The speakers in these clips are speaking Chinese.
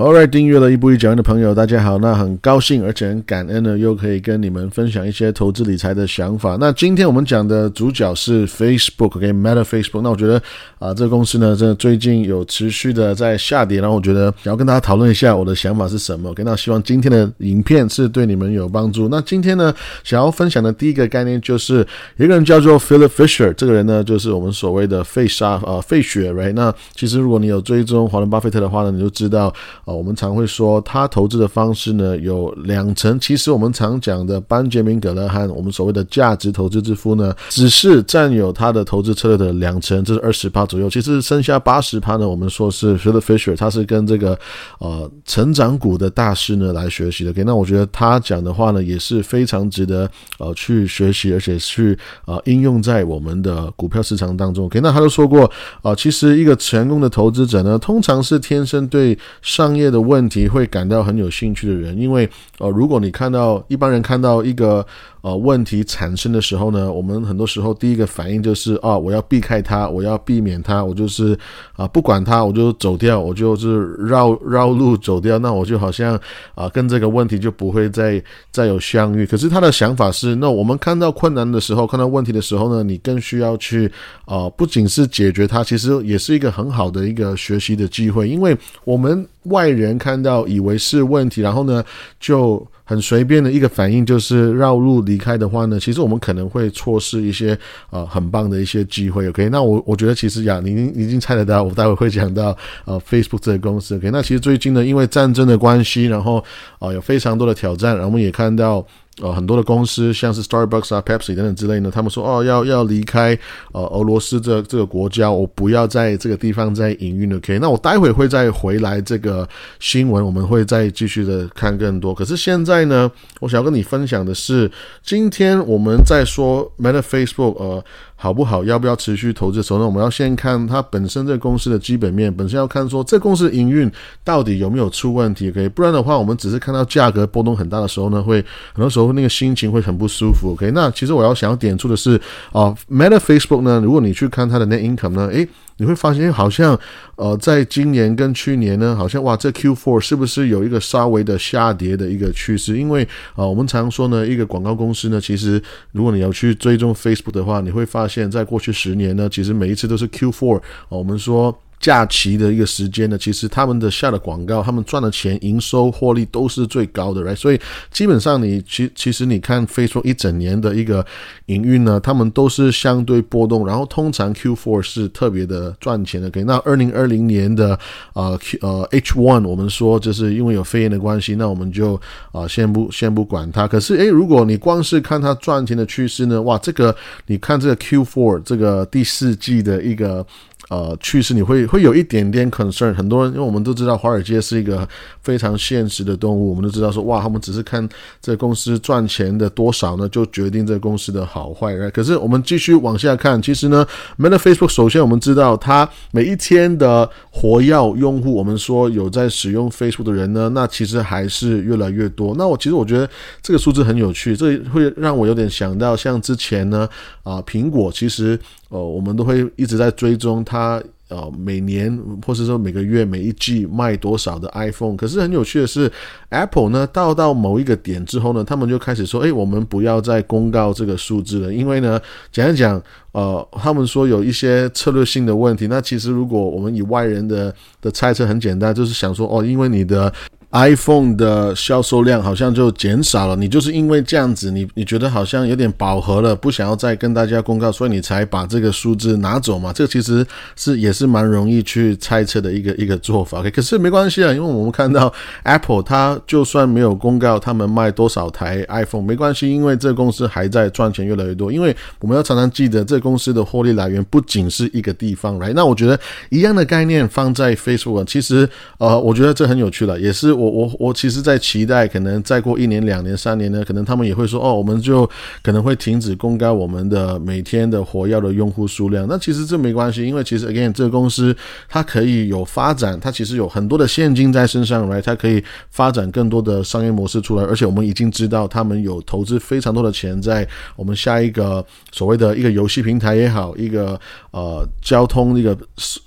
All right，订阅了一步一讲的朋友，大家好。那很高兴，而且很感恩呢，又可以跟你们分享一些投资理财的想法。那今天我们讲的主角是 Facebook，OK，Meta Facebook。那我觉得啊，这个公司呢，这最近有持续的在下跌。然后我觉得想要跟大家讨论一下我的想法是什么。OK，那希望今天的影片是对你们有帮助。那今天呢，想要分享的第一个概念就是一个人叫做 Philip Fisher，这个人呢，就是我们所谓的费沙啊费雪，Right？那其实如果你有追踪华伦巴菲特的话呢，你就知道。我们常会说他投资的方式呢有两层。其实我们常讲的班杰明·格勒汉，我们所谓的价值投资之父呢，只是占有他的投资策略的两层，这是二十趴左右。其实剩下八十趴呢，我们说是 Philip Fisher，他是跟这个呃成长股的大师呢来学习的。OK，那我觉得他讲的话呢也是非常值得呃去学习，而且去呃应用在我们的股票市场当中。OK，那他都说过啊，其实一个成功的投资者呢，通常是天生对上商业的问题会感到很有兴趣的人，因为呃，如果你看到一般人看到一个。呃，问题产生的时候呢，我们很多时候第一个反应就是啊，我要避开它，我要避免它，我就是啊，不管它，我就走掉，我就是绕绕路走掉，那我就好像啊，跟这个问题就不会再再有相遇。可是他的想法是，那我们看到困难的时候，看到问题的时候呢，你更需要去啊，不仅是解决它，其实也是一个很好的一个学习的机会，因为我们外人看到以为是问题，然后呢就。很随便的一个反应就是绕路离开的话呢，其实我们可能会错失一些呃很棒的一些机会。OK，那我我觉得其实呀，你已经猜得到，我待会会讲到呃 Facebook 这个公司。OK，那其实最近呢，因为战争的关系，然后啊有非常多的挑战，然后我们也看到。呃，很多的公司，像是 Starbucks 啊、Pepsi 等等之类呢，他们说哦，要要离开呃俄罗斯这这个国家，我不要在这个地方再营运了。OK，那我待会会再回来这个新闻，我们会再继续的看更多。可是现在呢，我想要跟你分享的是，今天我们在说 Meta Facebook 呃。好不好？要不要持续投资的时候呢？我们要先看它本身这个公司的基本面，本身要看说这公司的营运到底有没有出问题。OK，不然的话，我们只是看到价格波动很大的时候呢，会很多时候那个心情会很不舒服。OK，那其实我要想要点出的是啊，Meta Facebook 呢，如果你去看它的 net income 呢，诶。你会发现，好像，呃，在今年跟去年呢，好像哇，这 Q4 是不是有一个稍微的下跌的一个趋势？因为啊，我们常说呢，一个广告公司呢，其实如果你要去追踪 Facebook 的话，你会发现在过去十年呢，其实每一次都是 Q4，我们说。假期的一个时间呢，其实他们的下的广告，他们赚的钱、营收、获利都是最高的，right？所以基本上你其其实你看 Facebook 一整年的一个营运呢，他们都是相对波动，然后通常 Q4 是特别的赚钱的。OK，那二零二零年的呃 Q 呃 H1，我们说就是因为有肺炎的关系，那我们就啊先不先不管它。可是诶，如果你光是看它赚钱的趋势呢，哇，这个你看这个 Q4 这个第四季的一个。呃，趋势你会会有一点点 concern，很多人，因为我们都知道华尔街是一个非常现实的动物，我们都知道说，哇，他们只是看这公司赚钱的多少呢，就决定这公司的好坏。可是我们继续往下看，其实呢，Meta Facebook 首先我们知道它每一天的活跃用户，我们说有在使用 Facebook 的人呢，那其实还是越来越多。那我其实我觉得这个数字很有趣，这会让我有点想到像之前呢，啊，苹果其实。呃，我们都会一直在追踪它，呃，每年或者说每个月、每一季卖多少的 iPhone。可是很有趣的是，Apple 呢，到到某一个点之后呢，他们就开始说，哎，我们不要再公告这个数字了，因为呢，讲一讲，呃，他们说有一些策略性的问题。那其实如果我们以外人的的猜测，很简单，就是想说，哦，因为你的。iPhone 的销售量好像就减少了，你就是因为这样子，你你觉得好像有点饱和了，不想要再跟大家公告，所以你才把这个数字拿走嘛？这其实是也是蛮容易去猜测的一个一个做法。可是没关系啊，因为我们看到 Apple 它就算没有公告他们卖多少台 iPhone，没关系，因为这公司还在赚钱越来越多。因为我们要常常记得，这公司的获利来源不仅是一个地方来。那我觉得一样的概念放在 Facebook，其实呃，我觉得这很有趣了，也是。我我我其实，在期待可能再过一年、两年、三年呢，可能他们也会说哦，我们就可能会停止公开我们的每天的活跃的用户数量。那其实这没关系，因为其实 again 这个公司它可以有发展，它其实有很多的现金在身上来，它可以发展更多的商业模式出来。而且我们已经知道，他们有投资非常多的钱在我们下一个所谓的一个游戏平台也好，一个呃交通一个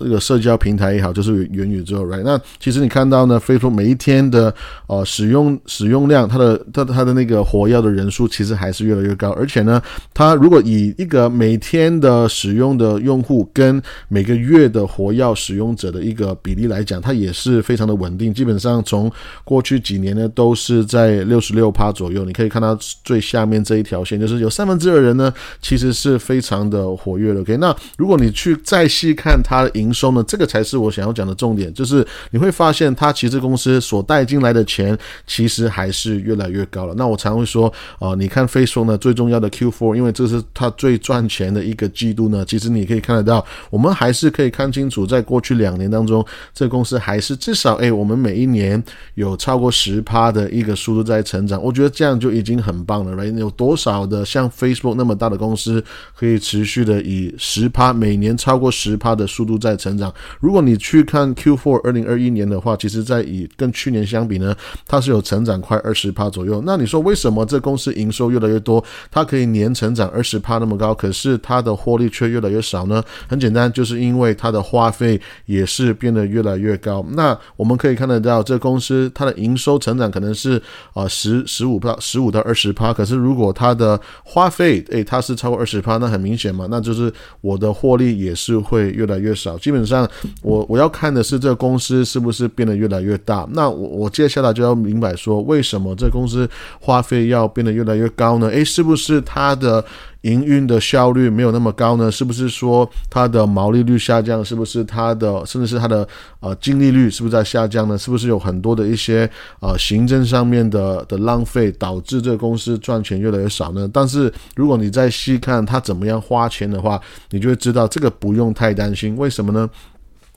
一个社交平台也好，就是元宇宙，right？那其实你看到呢，Facebook 每一天的呃使用使用量，它的它它的那个活跃的人数其实还是越来越高。而且呢，它如果以一个每天的使用的用户跟每个月的活跃使用者的一个比例来讲，它也是非常的稳定。基本上从过去几年呢，都是在六十六趴左右。你可以看到最下面这一条线，就是有三分之二人呢，其实是非常的活跃的。OK，那如果你去再细看它的营收呢，这个才是我想要讲的重点，就是你会发现它其实公司所带带进来的钱，其实还是越来越高了。那我常会说，啊，你看 Facebook 呢，最重要的 Q4，因为这是它最赚钱的一个季度呢，其实你可以看得到，我们还是可以看清楚，在过去两年当中，这公司还是至少，哎，我们每一年有超过十趴的一个速度在成长。我觉得这样就已经很棒了，right？有多少的像 Facebook 那么大的公司，可以持续的以十趴每年超过十趴的速度在成长？如果你去看 Q4 二零二一年的话，其实在以跟去年相比呢，它是有成长快二十趴左右。那你说为什么这公司营收越来越多，它可以年成长二十趴那么高，可是它的获利却越来越少呢？很简单，就是因为它的花费也是变得越来越高。那我们可以看得到，这公司它的营收成长可能是啊十十五到十五到二十趴，可是如果它的花费诶它是超过二十趴，那很明显嘛，那就是我的获利也是会越来越少。基本上我我要看的是这公司是不是变得越来越大。那我我接下来就要明白说，为什么这公司花费要变得越来越高呢？诶，是不是它的？营运的效率没有那么高呢？是不是说它的毛利率下降？是不是它的甚至是它的呃净利率是不是在下降呢？是不是有很多的一些呃行政上面的的浪费，导致这个公司赚钱越来越少呢？但是如果你再细看它怎么样花钱的话，你就会知道这个不用太担心。为什么呢？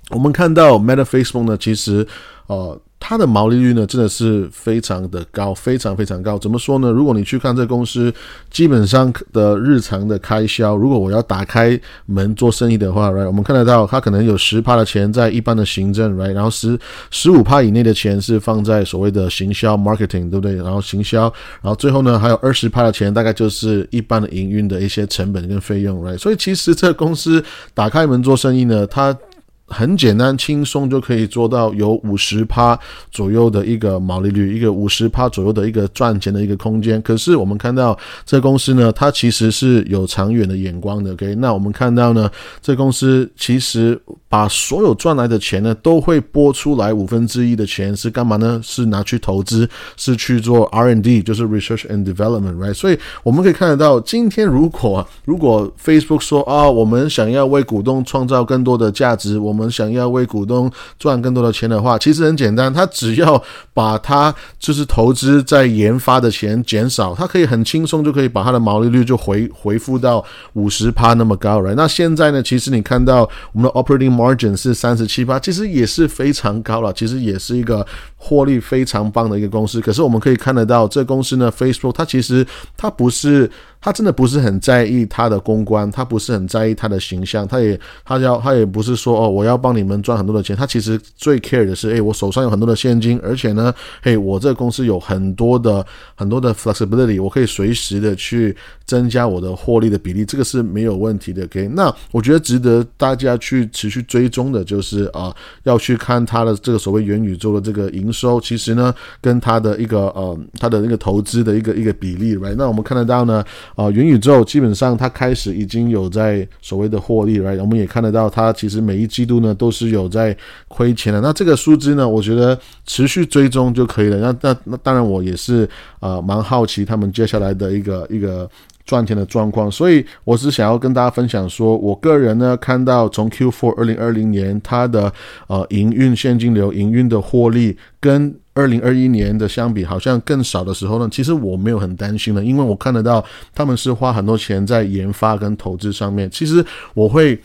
我们看到 Meta Facebook 呢，其实呃。它的毛利率呢，真的是非常的高，非常非常高。怎么说呢？如果你去看这公司基本上的日常的开销，如果我要打开门做生意的话，right，我们看得到它可能有十趴的钱在一般的行政，right，然后十十五趴以内的钱是放在所谓的行销 marketing，对不对？然后行销，然后最后呢还有二十趴的钱，大概就是一般的营运的一些成本跟费用，right。所以其实这公司打开门做生意呢，它很简单，轻松就可以做到有五十趴左右的一个毛利率，一个五十趴左右的一个赚钱的一个空间。可是我们看到这公司呢，它其实是有长远的眼光的。OK，那我们看到呢，这公司其实把所有赚来的钱呢，都会拨出来五分之一的钱是干嘛呢？是拿去投资，是去做 R&D，就是 Research and Development，right？所以我们可以看得到，今天如果如果 Facebook 说啊，我们想要为股东创造更多的价值，我们想要为股东赚更多的钱的话，其实很简单，他只要把他就是投资在研发的钱减少，他可以很轻松就可以把他的毛利率就回回复到五十趴那么高了。那现在呢，其实你看到我们的 operating margin 是三十七八，其实也是非常高了，其实也是一个获利非常棒的一个公司。可是我们可以看得到，这公司呢，Facebook 它其实它不是。他真的不是很在意他的公关，他不是很在意他的形象，他也他要他也不是说哦，我要帮你们赚很多的钱。他其实最 care 的是，哎，我手上有很多的现金，而且呢，嘿，我这个公司有很多的很多的 flexibility，我可以随时的去增加我的获利的比例，这个是没有问题的。OK，那我觉得值得大家去持续追踪的就是啊，要去看他的这个所谓元宇宙的这个营收，其实呢，跟他的一个呃，他的那个投资的一个一个比例，right？那我们看得到呢。啊，元宇宙基本上它开始已经有在所谓的获利了我们也看得到它其实每一季度呢都是有在亏钱的。那这个数字呢，我觉得持续追踪就可以了。那那那当然，我也是啊蛮好奇他们接下来的一个一个赚钱的状况。所以我是想要跟大家分享说，我个人呢看到从 Q4 二零二零年它的呃营运现金流、营运的获利跟二零二一年的相比，好像更少的时候呢，其实我没有很担心了，因为我看得到他们是花很多钱在研发跟投资上面。其实我会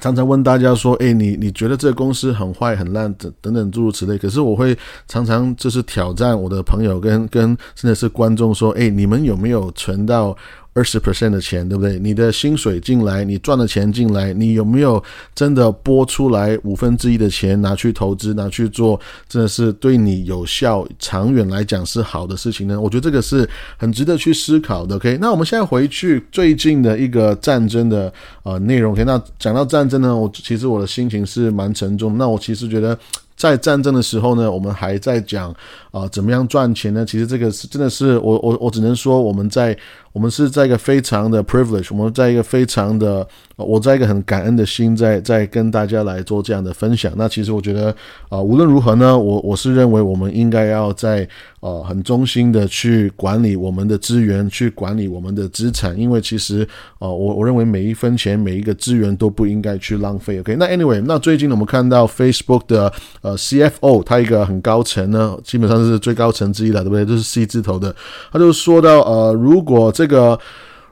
常常问大家说：“哎，你你觉得这个公司很坏、很烂等等等诸如此类。”可是我会常常就是挑战我的朋友跟跟甚至是观众说：“哎，你们有没有存到？”二十 percent 的钱，对不对？你的薪水进来，你赚的钱进来，你有没有真的拨出来五分之一的钱拿去投资，拿去做，真的是对你有效、长远来讲是好的事情呢？我觉得这个是很值得去思考的。OK，那我们现在回去最近的一个战争的呃内容。OK，那讲到战争呢，我其实我的心情是蛮沉重。那我其实觉得。在战争的时候呢，我们还在讲啊，怎么样赚钱呢？其实这个是真的是我我我只能说，我们在我们是在一个非常的 privilege，我们在一个非常的，我在一个很感恩的心在在跟大家来做这样的分享。那其实我觉得啊，无论如何呢，我我是认为我们应该要在呃很忠心的去管理我们的资源，去管理我们的资产，因为其实啊，我我认为每一分钱每一个资源都不应该去浪费。OK，那 anyway，那最近呢，我们看到 Facebook 的。呃，CFO 他一个很高层呢，基本上是最高层之一了，对不对？就是 C 字头的，他就说到，呃，如果这这个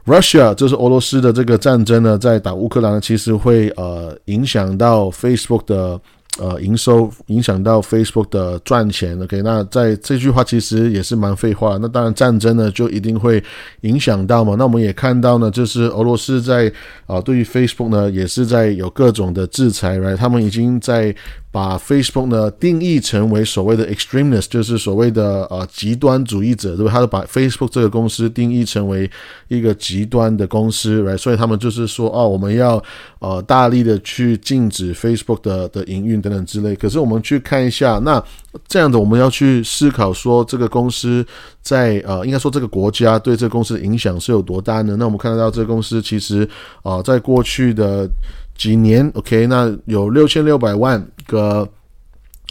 Russia 就是俄罗斯的这个战争呢，在打乌克兰，其实会呃影响到 Facebook 的。呃，营收影响到 Facebook 的赚钱，OK？那在这句话其实也是蛮废话。那当然战争呢，就一定会影响到嘛。那我们也看到呢，就是俄罗斯在啊，对于 Facebook 呢，也是在有各种的制裁，right？他们已经在把 Facebook 呢定义成为所谓的 extremist，就是所谓的呃极端主义者，对吧？他就把 Facebook 这个公司定义成为一个极端的公司，right？所以他们就是说，哦，我们要呃大力的去禁止 Facebook 的的营运。等等之类，可是我们去看一下，那这样的我们要去思考说，这个公司在呃，应该说这个国家对这个公司的影响是有多大呢？那我们看得到这个公司其实啊，在过去的几年，OK，那有六千六百万个。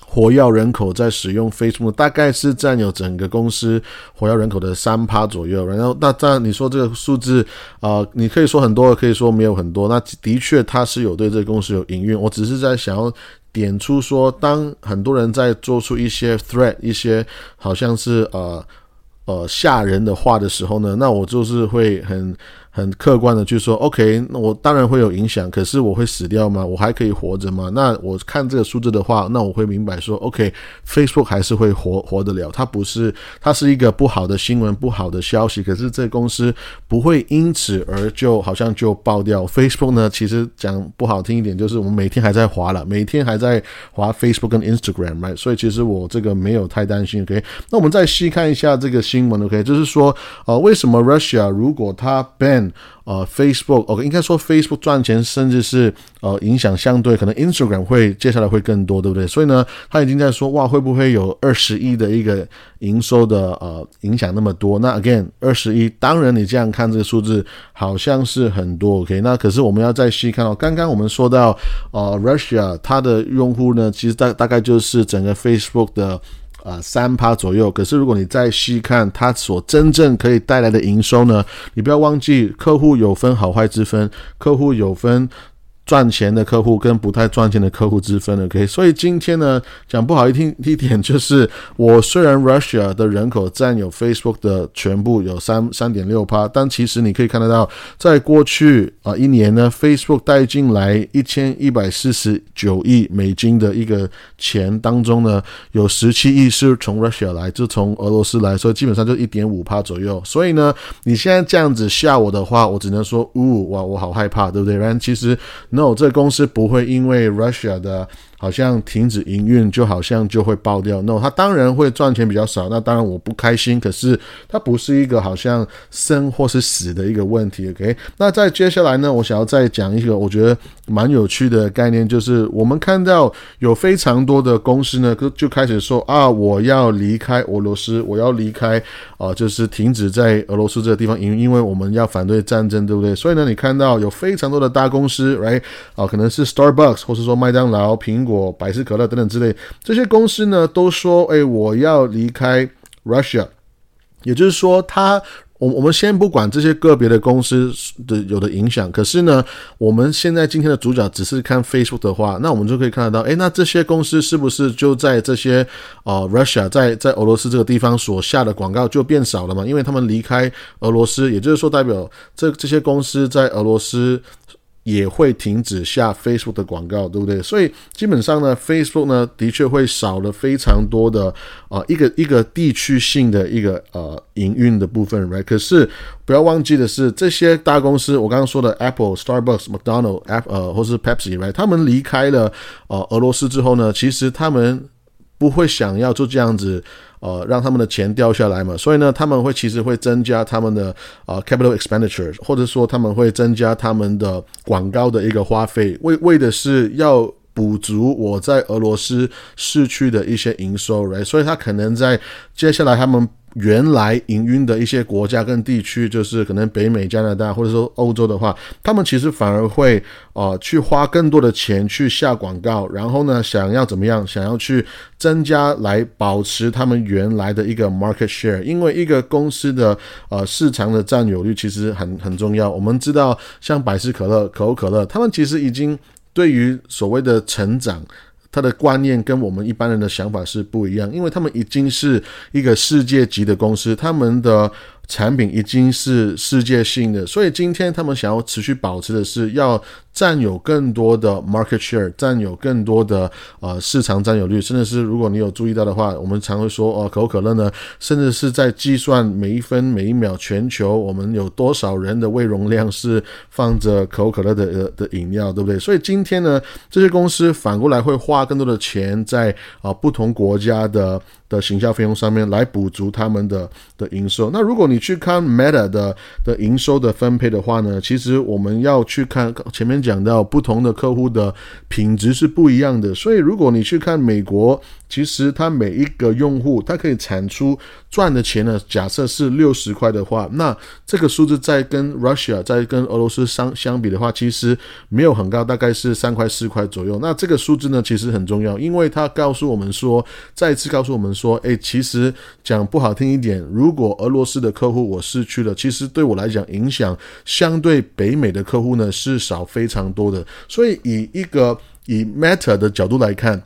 活跃人口在使用 Facebook，大概是占有整个公司活跃人口的三趴左右。然后，那当然你说这个数字啊，你可以说很多，可以说没有很多。那的确，它是有对这个公司有营运。我只是在想要点出说，当很多人在做出一些 threat，一些好像是呃呃吓人的话的时候呢，那我就是会很。很客观的去说，OK，那我当然会有影响，可是我会死掉吗？我还可以活着吗？那我看这个数字的话，那我会明白说，OK，Facebook 还是会活活得了，它不是，它是一个不好的新闻，不好的消息，可是这公司不会因此而就好像就爆掉。Facebook 呢，其实讲不好听一点，就是我们每天还在滑了，每天还在滑 Facebook 跟 Instagram，right？所以其实我这个没有太担心，OK？那我们再细看一下这个新闻，OK？就是说，呃，为什么 Russia 如果它 ban 呃，Facebook，OK，应该说 Facebook 赚钱，甚至是呃影响相对可能 Instagram 会接下来会更多，对不对？所以呢，他已经在说，哇，会不会有二十亿的一个营收的呃影响那么多？那 again，二十亿，当然你这样看这个数字好像是很多，OK，那可是我们要再细看哦，刚刚我们说到呃，Russia 它的用户呢，其实大大概就是整个 Facebook 的。啊，三趴左右。可是如果你再细看它所真正可以带来的营收呢，你不要忘记，客户有分好坏之分，客户有分。赚钱的客户跟不太赚钱的客户之分，OK，所以今天呢，讲不好一听一点，就是我虽然 Russia 的人口占有 Facebook 的全部有三三点六趴，但其实你可以看得到，在过去啊一年呢，Facebook 带进来一千一百四十九亿美金的一个钱当中呢，有十七亿是从 Russia 来，就从俄罗斯来，所以基本上就一点五趴左右。所以呢，你现在这样子吓我的话，我只能说，呜哇，我好害怕，对不对？然其实。no，这公司不会因为 Russia 的。好像停止营运，就好像就会爆掉。那它当然会赚钱比较少，那当然我不开心。可是它不是一个好像生或是死的一个问题。OK，那在接下来呢，我想要再讲一个我觉得蛮有趣的概念，就是我们看到有非常多的公司呢，就就开始说啊，我要离开俄罗斯，我要离开啊，就是停止在俄罗斯这个地方营运，因为我们要反对战争，对不对？所以呢，你看到有非常多的大公司，right 啊，可能是 Starbucks 或是说麦当劳、苹果、百事可乐等等之类，这些公司呢都说：“哎，我要离开 Russia。”也就是说，他我我们先不管这些个别的公司的有的影响，可是呢，我们现在今天的主角只是看 Facebook 的话，那我们就可以看得到，哎，那这些公司是不是就在这些呃 Russia 在在俄罗斯这个地方所下的广告就变少了嘛？因为他们离开俄罗斯，也就是说，代表这这些公司在俄罗斯。也会停止下 Facebook 的广告，对不对？所以基本上呢，Facebook 呢的确会少了非常多的啊一个一个地区性的一个呃营运的部分，right？可是不要忘记的是，这些大公司，我刚刚说的 Apple、Starbucks、McDonald、呃或是 Pepsi，right？他们离开了呃俄罗斯之后呢，其实他们不会想要就这样子。呃，让他们的钱掉下来嘛，所以呢，他们会其实会增加他们的呃 capital expenditure，或者说他们会增加他们的广告的一个花费，为为的是要补足我在俄罗斯市区的一些营收，right？所以他可能在接下来他们。原来营运的一些国家跟地区，就是可能北美、加拿大或者说欧洲的话，他们其实反而会呃去花更多的钱去下广告，然后呢，想要怎么样？想要去增加来保持他们原来的一个 market share，因为一个公司的呃市场的占有率其实很很重要。我们知道，像百事可乐、可口可乐，他们其实已经对于所谓的成长。他的观念跟我们一般人的想法是不一样，因为他们已经是一个世界级的公司，他们的。产品已经是世界性的，所以今天他们想要持续保持的是要占有更多的 market share，占有更多的呃市场占有率，甚至是如果你有注意到的话，我们常会说哦，可口可乐呢，甚至是在计算每一分每一秒全球我们有多少人的胃容量是放着可口可乐的的饮料，对不对？所以今天呢，这些公司反过来会花更多的钱在啊不同国家的。的行销费用上面来补足他们的的营收。那如果你去看 Meta 的的营收的分配的话呢，其实我们要去看前面讲到不同的客户的品质是不一样的。所以如果你去看美国。其实它每一个用户，它可以产出赚的钱呢？假设是六十块的话，那这个数字在跟 Russia 在跟俄罗斯相相比的话，其实没有很高，大概是三块四块左右。那这个数字呢，其实很重要，因为它告诉我们说，再次告诉我们说，诶，其实讲不好听一点，如果俄罗斯的客户我失去了，其实对我来讲影响相对北美的客户呢是少非常多的。所以以一个以 Meta 的角度来看。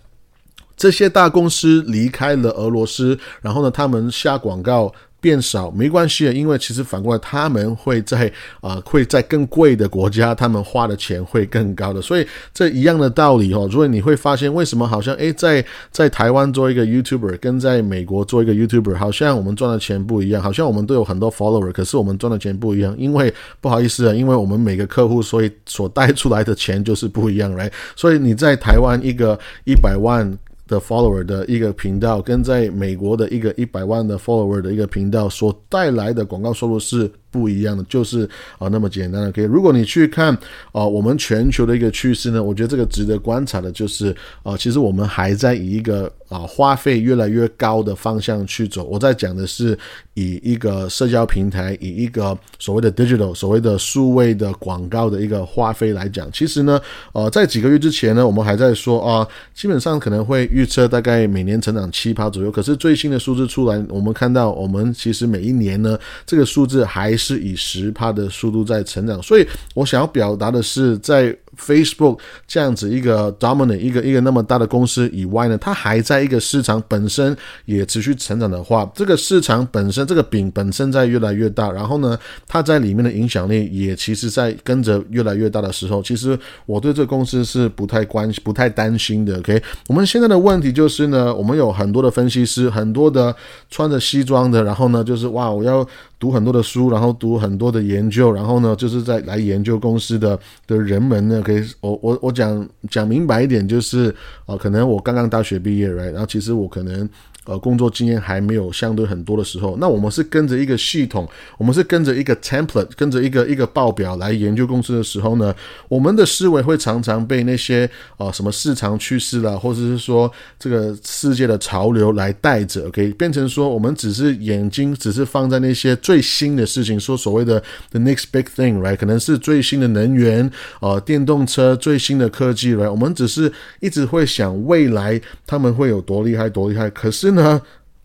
这些大公司离开了俄罗斯，然后呢，他们下广告变少，没关系的，因为其实反过来，他们会在啊，会在更贵的国家，他们花的钱会更高的，所以这一样的道理哦。所以你会发现，为什么好像诶，在在台湾做一个 YouTuber，跟在美国做一个 YouTuber，好像我们赚的钱不一样，好像我们都有很多 follower，可是我们赚的钱不一样，因为不好意思啊，因为我们每个客户，所以所带出来的钱就是不一样，来，所以你在台湾一个一百万。的 follower 的一个频道，跟在美国的一个一百万的 follower 的一个频道所带来的广告收入是。不一样的就是啊，那么简单的可以。如果你去看啊，我们全球的一个趋势呢，我觉得这个值得观察的就是啊，其实我们还在以一个啊花费越来越高的方向去走。我在讲的是以一个社交平台，以一个所谓的 digital，所谓的数位的广告的一个花费来讲，其实呢，呃，在几个月之前呢，我们还在说啊，基本上可能会预测大概每年成长七趴左右。可是最新的数字出来，我们看到我们其实每一年呢，这个数字还。是以十帕的速度在成长，所以我想要表达的是，在 Facebook 这样子一个 dominant 一个一个那么大的公司以外呢，它还在一个市场本身也持续成长的话，这个市场本身这个饼本身在越来越大，然后呢，它在里面的影响力也其实在跟着越来越大的时候，其实我对这个公司是不太关心不太担心的。OK，我们现在的问题就是呢，我们有很多的分析师，很多的穿着西装的，然后呢，就是哇，我要。读很多的书，然后读很多的研究，然后呢，就是在来研究公司的的人们呢，可以我我我讲讲明白一点，就是啊，可能我刚刚大学毕业，right，然后其实我可能。呃，工作经验还没有相对很多的时候，那我们是跟着一个系统，我们是跟着一个 template，跟着一个一个报表来研究公司的时候呢，我们的思维会常常被那些呃什么市场趋势啦，或者是说这个世界的潮流来带着，OK，变成说我们只是眼睛只是放在那些最新的事情，说所谓的 the next big thing，right，可能是最新的能源，呃，电动车最新的科技，right，我们只是一直会想未来他们会有多厉害，多厉害，可是呢。呢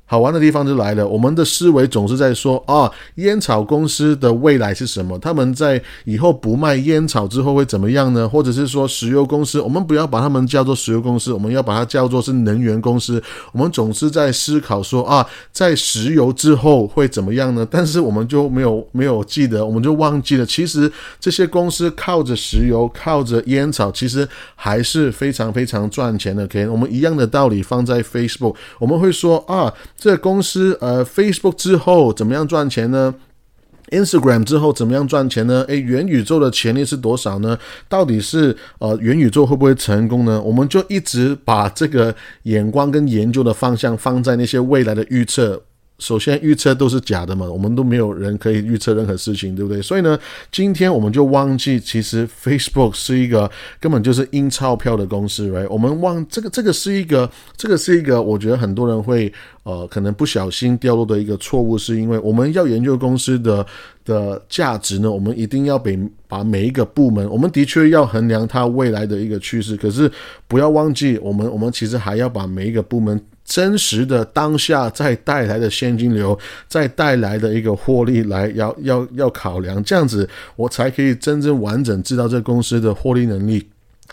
好玩的地方就来了，我们的思维总是在说啊，烟草公司的未来是什么？他们在以后不卖烟草之后会怎么样呢？或者是说石油公司，我们不要把他们叫做石油公司，我们要把它叫做是能源公司。我们总是在思考说啊，在石油之后会怎么样呢？但是我们就没有没有记得，我们就忘记了，其实这些公司靠着石油、靠着烟草，其实还是非常非常赚钱的。OK，我们一样的道理放在 Facebook，我们会说啊。这公司呃，Facebook 之后怎么样赚钱呢？Instagram 之后怎么样赚钱呢？诶，元宇宙的潜力是多少呢？到底是呃元宇宙会不会成功呢？我们就一直把这个眼光跟研究的方向放在那些未来的预测。首先，预测都是假的嘛，我们都没有人可以预测任何事情，对不对？所以呢，今天我们就忘记，其实 Facebook 是一个根本就是印钞票的公司，right？我们忘这个，这个是一个，这个是一个，我觉得很多人会呃，可能不小心掉落的一个错误，是因为我们要研究公司的的价值呢，我们一定要比把每一个部门，我们的确要衡量它未来的一个趋势，可是不要忘记，我们我们其实还要把每一个部门。真实的当下再带来的现金流，再带来的一个获利来要要要考量，这样子我才可以真正完整知道这公司的获利能力，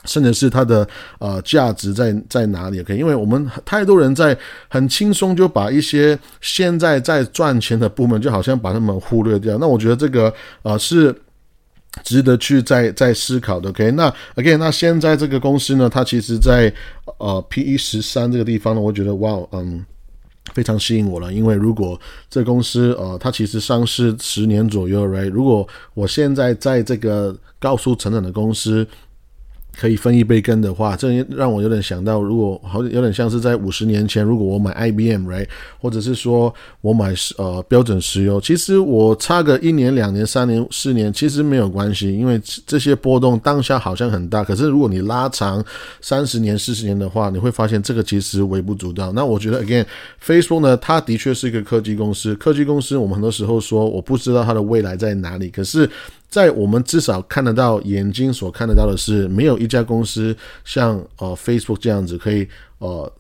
甚至是它的呃价值在在哪里。OK，因为我们太多人在很轻松就把一些现在在赚钱的部门，就好像把他们忽略掉。那我觉得这个呃是。值得去再再思考的，OK？那 OK？那现在这个公司呢，它其实，在呃 P E 十三这个地方呢，我觉得哇，嗯，非常吸引我了。因为如果这公司呃，它其实上市十年左右，Right？如果我现在在这个高速成长的公司。可以分一杯羹的话，这让我有点想到，如果好有点像是在五十年前，如果我买 IBM，right，或者是说我买呃标准石油，其实我差个一年、两年、三年、四年，其实没有关系，因为这些波动当下好像很大，可是如果你拉长三十年、四十年的话，你会发现这个其实微不足道。那我觉得，again，Facebook 呢，它的确是一个科技公司，科技公司我们很多时候说我不知道它的未来在哪里，可是。在我们至少看得到眼睛所看得到的是，没有一家公司像呃 Facebook 这样子，可以呃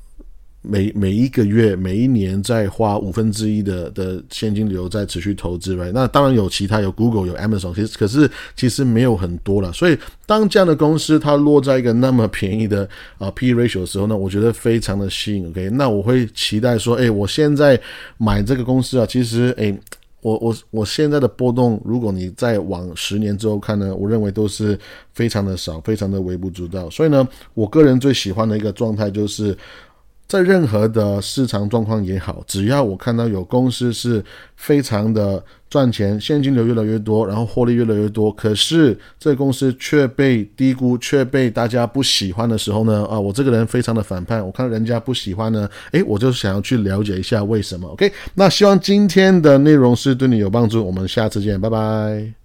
每每一个月、每一年在花五分之一的的现金流在持续投资吧那当然有其他，有 Google、有 Amazon，其实可是其实没有很多了。所以当这样的公司它落在一个那么便宜的啊 P ratio 的时候呢，我觉得非常的吸引。OK，那我会期待说，哎，我现在买这个公司啊，其实哎。我我我现在的波动，如果你再往十年之后看呢，我认为都是非常的少，非常的微不足道。所以呢，我个人最喜欢的一个状态就是。在任何的市场状况也好，只要我看到有公司是非常的赚钱，现金流越来越多，然后获利越来越多，可是这公司却被低估，却被大家不喜欢的时候呢？啊，我这个人非常的反叛，我看到人家不喜欢呢，诶，我就想要去了解一下为什么。OK，那希望今天的内容是对你有帮助，我们下次见，拜拜。